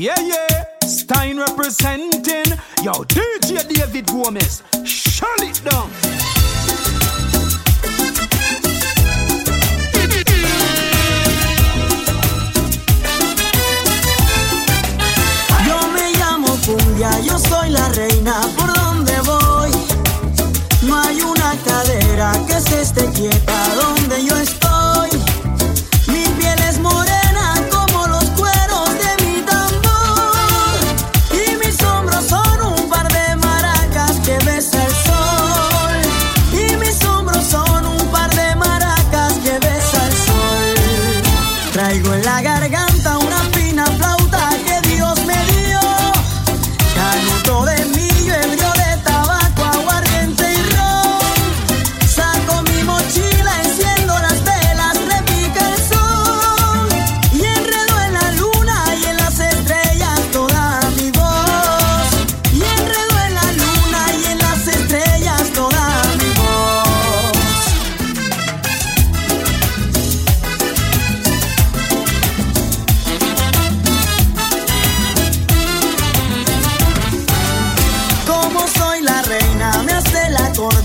Yeah, yeah. Stein representing. Yo, DJ David Gomez. Shut it down. Yo me llamo Cumbia, yo soy la reina por donde voy. No hay una cadera que se esté quieta donde yo estoy.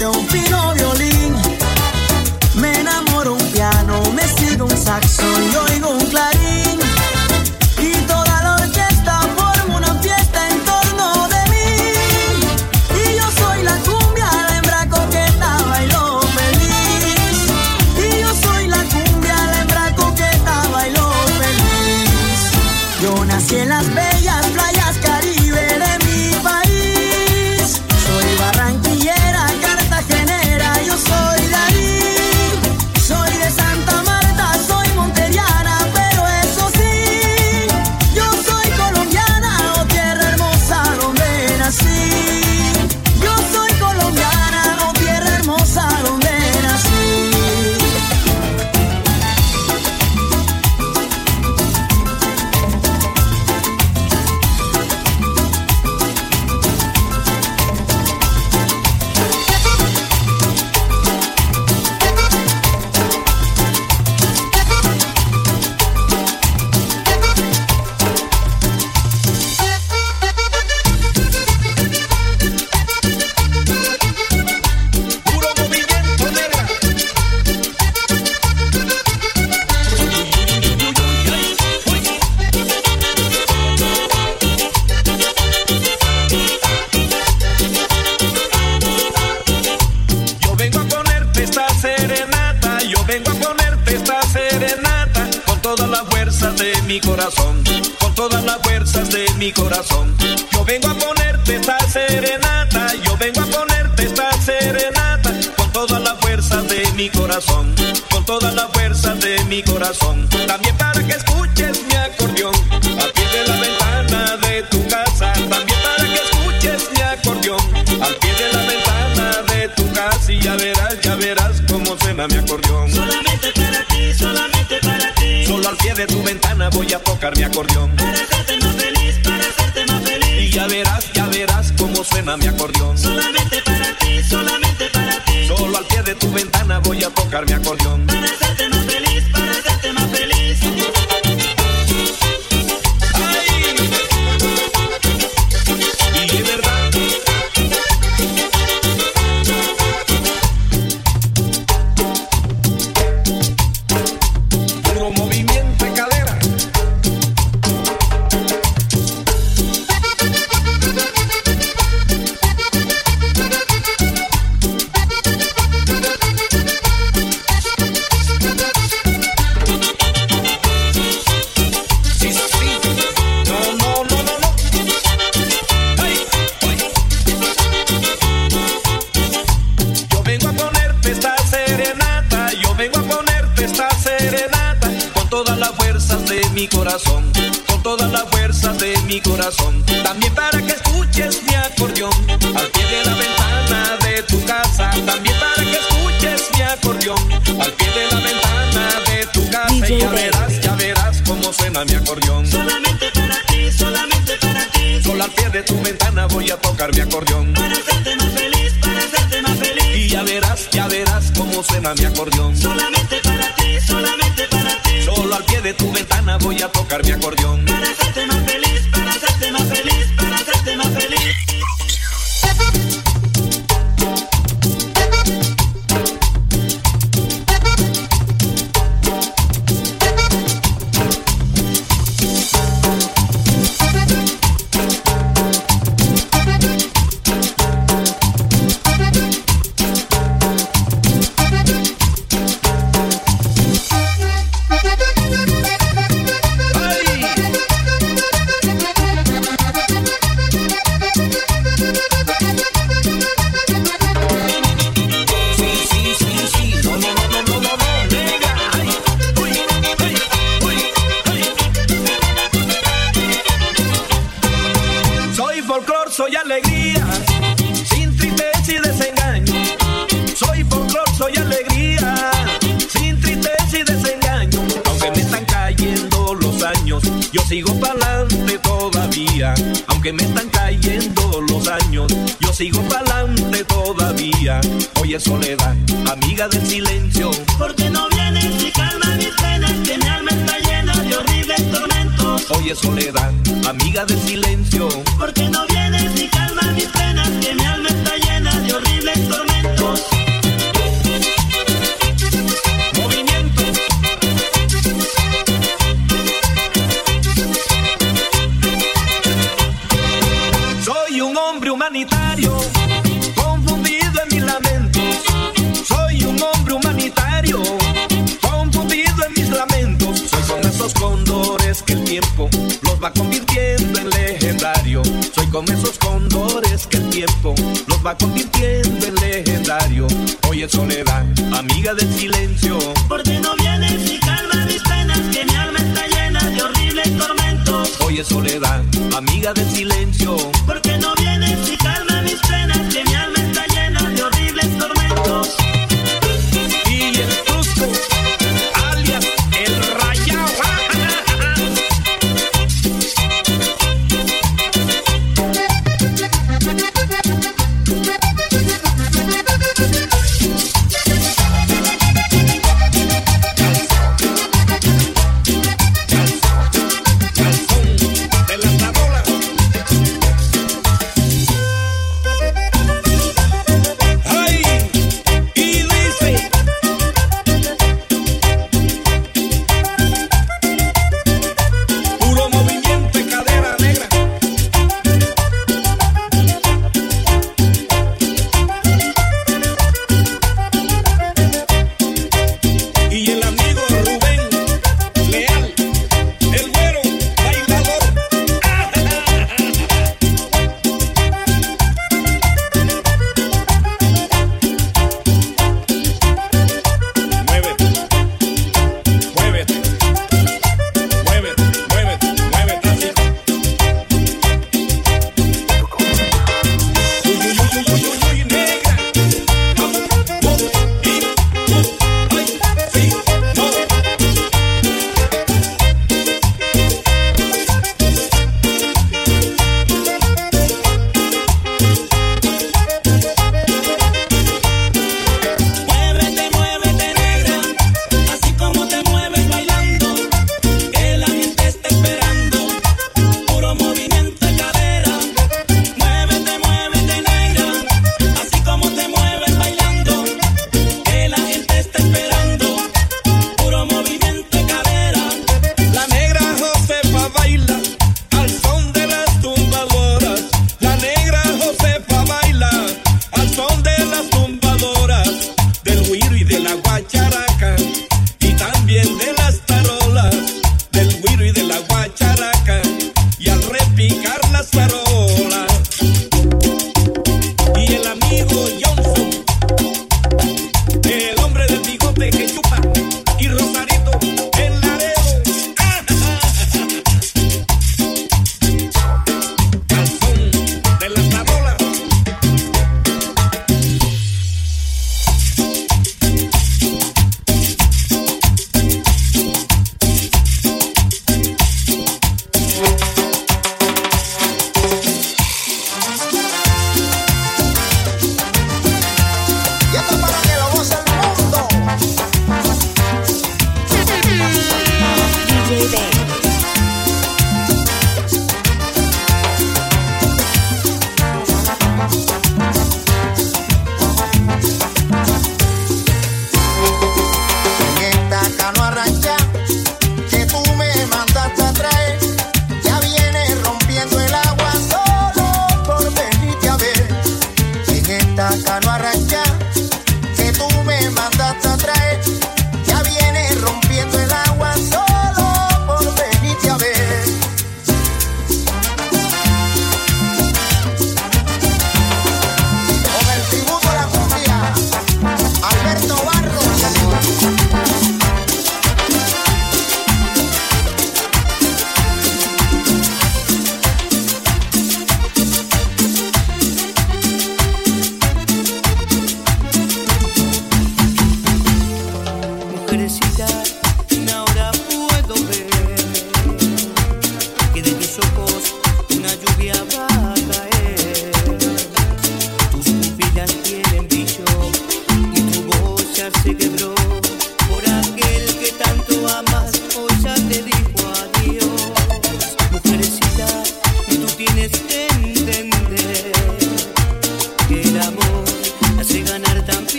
La corte mi corazón, con todas las fuerzas de mi corazón. Yo vengo a ponerte esta serenata, yo vengo a ponerte esta serenata con todas las fuerzas de mi corazón, con todas las fuerzas de mi corazón. También para que escuches mi acordeón al pie de la ventana de tu casa, también para que escuches mi acordeón al pie de la ventana de tu casa y ya verás, ya verás cómo suena mi acordeón. Solamente para ti, solamente para ti. Solo al pie de tu ventana voy a tocar mi acordeón. Para hacerte más feliz, para hacerte más feliz. Y ya verás, ya verás cómo suena mi acordeón. Solamente para ti, solamente para ti. Solo al pie de tu ventana voy a tocar mi acordeón. Suena mi acordeón. Solamente para ti, solamente para ti. Solo al pie de tu ventana voy a tocar mi acordeón. Para hacerte más feliz, me están cayendo los años. Yo sigo pa'lante todavía. Oye, soledad, amiga del silencio. Porque no vienes y calma mis penas, que mi alma está llena de horribles tormentos. Oye, soledad, amiga del silencio. Porque no vienes y calma mis penas, que mi alma está llena los va convirtiendo en legendario. Soy como esos cóndores que el tiempo los va convirtiendo en legendario. Oye, soledad, amiga del silencio. Porque no vienes y calma mis penas, que mi alma está llena de horribles tormentos. Oye, soledad, amiga del silencio.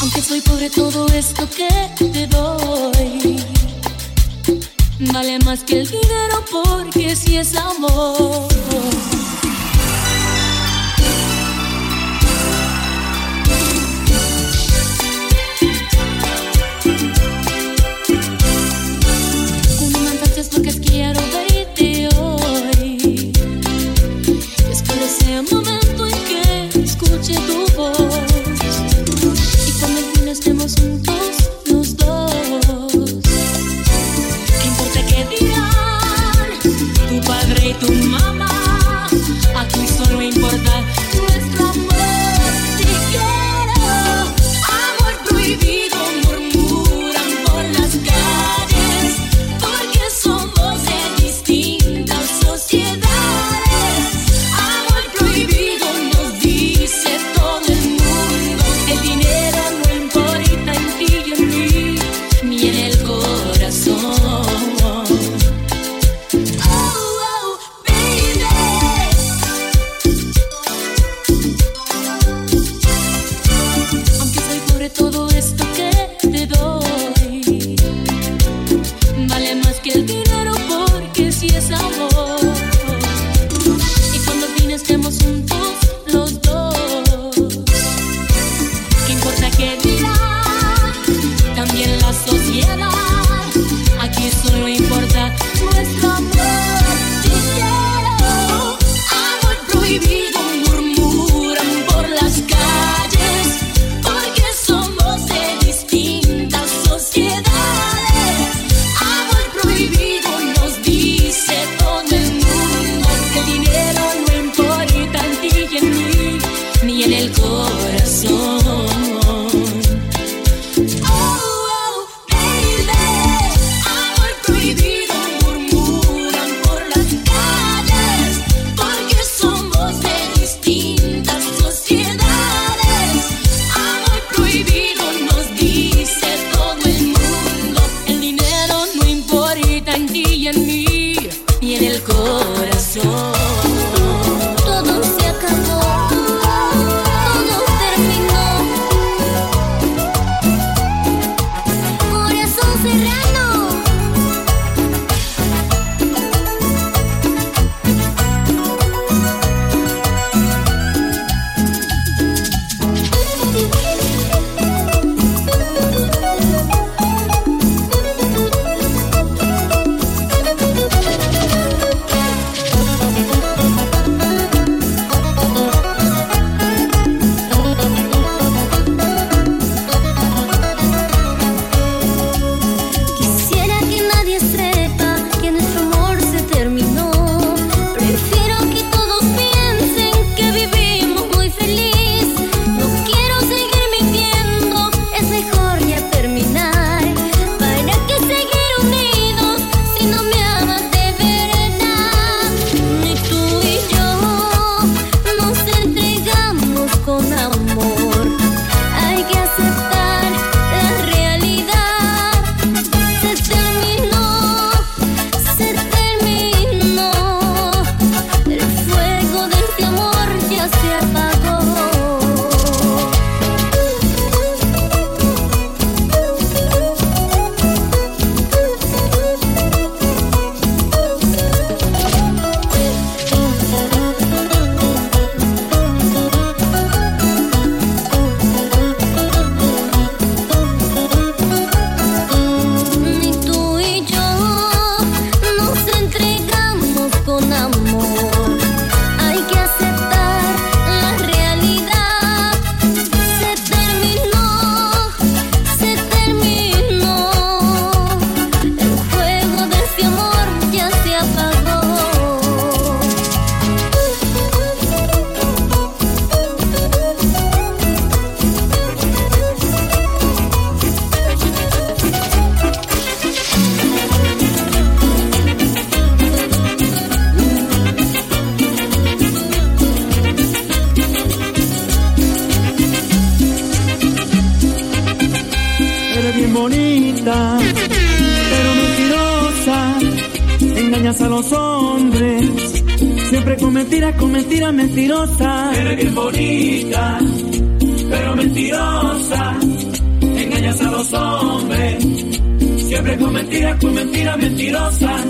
Aunque soy pobre, todo esto que te doy vale más que el dinero porque si es amor. Hombres, siempre con mentiras, con mentiras mentirosas. Eres bien bonita, pero mentirosa. Engañas a los hombres, siempre con mentiras, con mentiras mentirosas.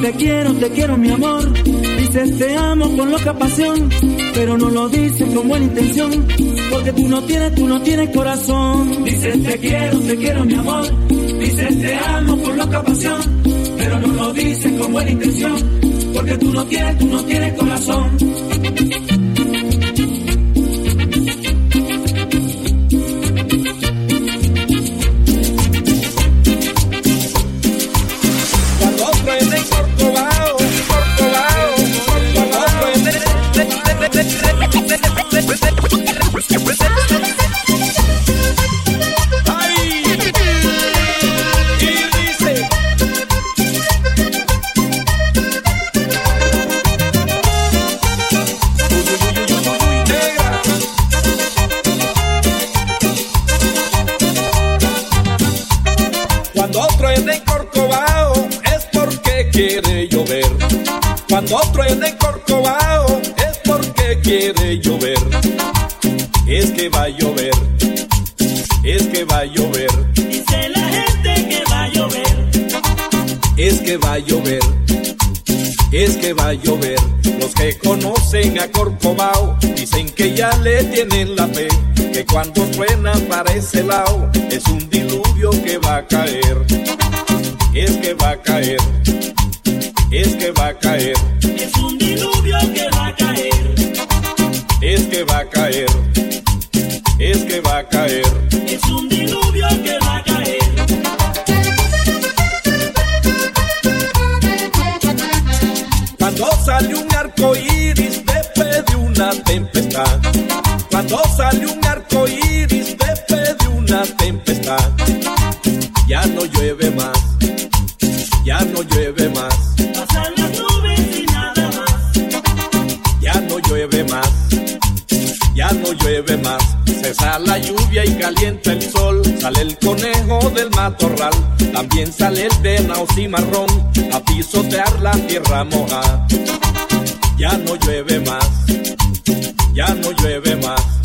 te quiero, te quiero mi amor. Dices te amo con loca pasión, pero no lo dices con buena intención, porque tú no tienes, tú no tienes corazón. Dices te quiero, te quiero mi amor. Dices te amo con loca pasión, pero no lo dices con buena intención, porque tú no tienes, tú no tienes corazón. Cuando truena en Corcovado es porque quiere llover. Es que va a llover, es que va a llover. Dice la gente que va a llover. Es que va a llover, es que va a llover. Los que conocen a Corcovado dicen que ya le tienen la fe. Que cuando truena para ese lado es un diluvio que va a caer. Es que va a caer es que va a caer. Es un diluvio que va a caer. Es que va a caer. Es que va a caer. Es un diluvio que va a caer. Cuando sale un arco iris después de una tempestad. Cuando sale un arco iris La lluvia y calienta el sol. Sale el conejo del matorral. También sale el venao marrón a pisotear la tierra moja. Ya no llueve más. Ya no llueve más.